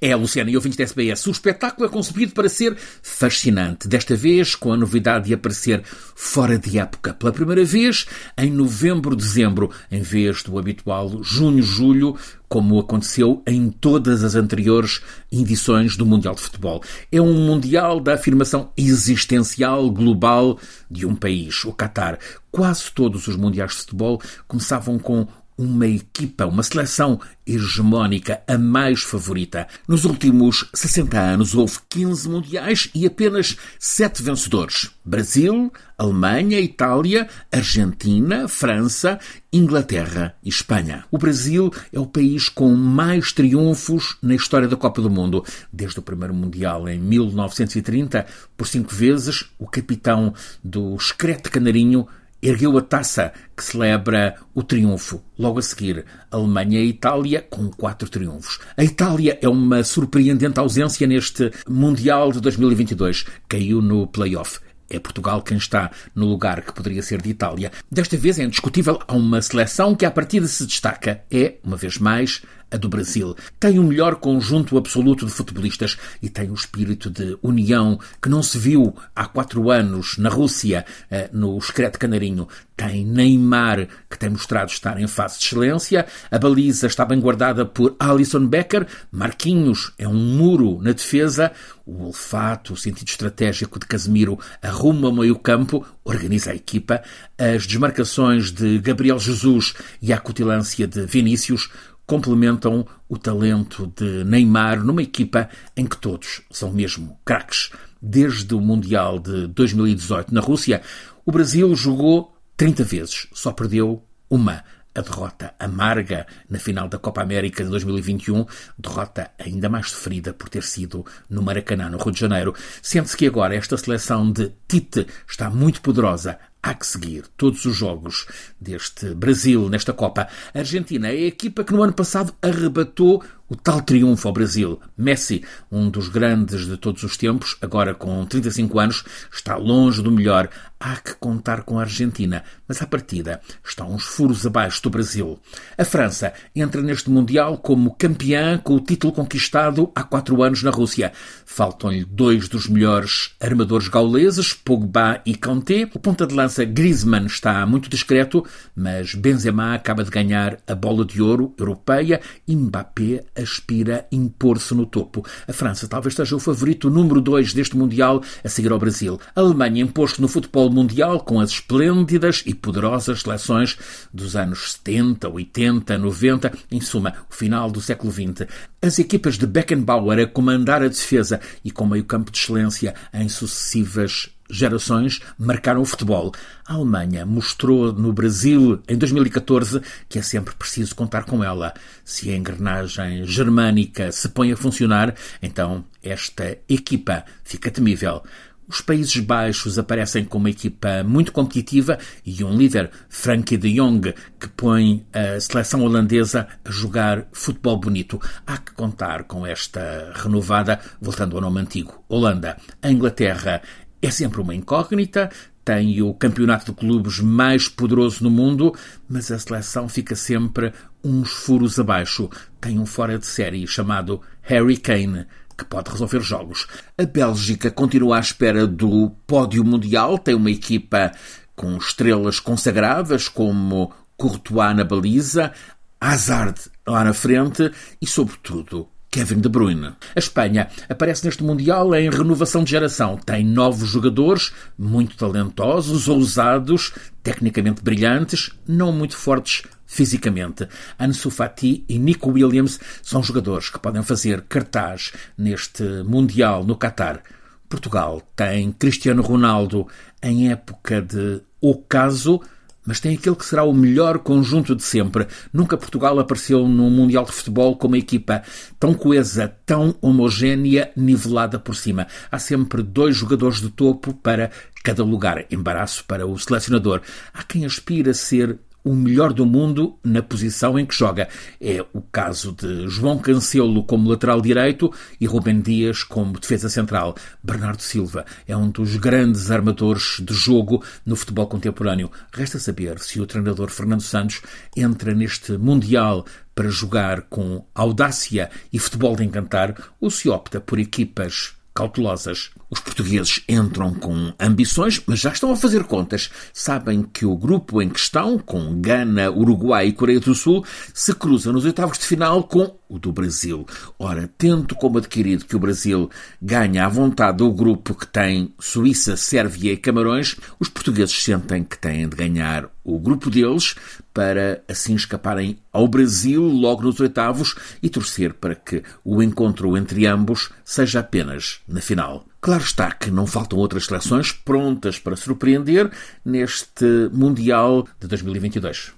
É, Luciana e ouvintes da SBS, o espetáculo é concebido para ser fascinante. Desta vez, com a novidade de aparecer fora de época. Pela primeira vez, em novembro-dezembro, em vez do habitual junho-julho, como aconteceu em todas as anteriores edições do Mundial de Futebol. É um Mundial da afirmação existencial global de um país, o Qatar. Quase todos os Mundiais de Futebol começavam com uma equipa, uma seleção hegemónica, a mais favorita. Nos últimos 60 anos houve 15 mundiais e apenas 7 vencedores: Brasil, Alemanha, Itália, Argentina, França, Inglaterra e Espanha. O Brasil é o país com mais triunfos na história da Copa do Mundo. Desde o primeiro Mundial em 1930, por cinco vezes, o capitão do Screte Canarinho ergueu a taça que celebra o triunfo. Logo a seguir, Alemanha e Itália com quatro triunfos. A Itália é uma surpreendente ausência neste Mundial de 2022. Caiu no play-off. É Portugal quem está no lugar que poderia ser de Itália. Desta vez é indiscutível, há uma seleção que à partida se destaca. É, uma vez mais, a do Brasil. Tem o melhor conjunto absoluto de futebolistas e tem o espírito de união que não se viu há quatro anos na Rússia, eh, no Screte Canarinho. Tem Neymar, que tem mostrado estar em fase de excelência. A baliza está bem guardada por Alisson Becker. Marquinhos é um muro na defesa. O olfato, o sentido estratégico de Casemiro arruma o meio-campo, organiza a equipa. As desmarcações de Gabriel Jesus e a acutilância de Vinícius complementam o talento de Neymar numa equipa em que todos são mesmo craques. Desde o Mundial de 2018 na Rússia, o Brasil jogou 30 vezes, só perdeu uma. A derrota amarga na final da Copa América de 2021, derrota ainda mais sofrida por ter sido no Maracanã, no Rio de Janeiro. Sente-se que agora esta seleção de Tite está muito poderosa, Há que seguir todos os jogos deste Brasil nesta Copa. A Argentina é a equipa que no ano passado arrebatou o tal triunfo ao Brasil. Messi, um dos grandes de todos os tempos, agora com 35 anos, está longe do melhor. Há que contar com a Argentina, mas à partida está uns furos abaixo do Brasil. A França entra neste Mundial como campeã com o título conquistado há quatro anos na Rússia. Faltam-lhe dois dos melhores armadores gauleses, Pogba e Kanté. O ponta de lança Griezmann está muito discreto, mas Benzema acaba de ganhar a bola de ouro europeia e Mbappé aspira a impor-se no topo. A França talvez seja o favorito número dois deste Mundial a seguir ao Brasil. A Alemanha imposto no futebol mundial com as esplêndidas e poderosas seleções dos anos 70, 80, 90, em suma, o final do século XX. As equipas de Beckenbauer a comandar a defesa e com meio campo de excelência em sucessivas gerações marcaram o futebol. A Alemanha mostrou no Brasil em 2014 que é sempre preciso contar com ela. Se a engrenagem germânica se põe a funcionar, então esta equipa fica temível. Os Países Baixos aparecem com uma equipa muito competitiva e um líder, Frankie de Jong, que põe a seleção holandesa a jogar futebol bonito. Há que contar com esta renovada, voltando ao nome antigo, Holanda. A Inglaterra é sempre uma incógnita, tem o campeonato de clubes mais poderoso no mundo, mas a seleção fica sempre uns furos abaixo. Tem um fora de série chamado Harry Kane que pode resolver jogos. A Bélgica continua à espera do pódio mundial, tem uma equipa com estrelas consagradas como Courtois na baliza, Hazard lá na frente e, sobretudo, Kevin De Bruyne. A Espanha aparece neste Mundial em renovação de geração. Tem novos jogadores, muito talentosos, ousados, tecnicamente brilhantes, não muito fortes fisicamente. Ansu Fati e Nico Williams são jogadores que podem fazer cartaz neste Mundial no Qatar. Portugal tem Cristiano Ronaldo em época de ocaso mas tem aquele que será o melhor conjunto de sempre. Nunca Portugal apareceu num Mundial de Futebol com uma equipa tão coesa, tão homogénea, nivelada por cima. Há sempre dois jogadores de topo para cada lugar. Embaraço para o selecionador. Há quem aspira a ser o melhor do mundo na posição em que joga. É o caso de João Cancelo como lateral direito e Rubem Dias como defesa central. Bernardo Silva é um dos grandes armadores de jogo no futebol contemporâneo. Resta saber se o treinador Fernando Santos entra neste Mundial para jogar com audácia e futebol de encantar ou se opta por equipas cautelosas. Os portugueses entram com ambições, mas já estão a fazer contas. Sabem que o grupo em questão, com Gana, Uruguai e Coreia do Sul, se cruza nos oitavos de final com o do Brasil. Ora, tendo como adquirido que o Brasil ganha à vontade o grupo que tem Suíça, Sérvia e Camarões, os portugueses sentem que têm de ganhar o grupo deles para assim escaparem ao Brasil logo nos oitavos e torcer para que o encontro entre ambos seja apenas na final. Claro está que não faltam outras seleções prontas para surpreender neste Mundial de 2022.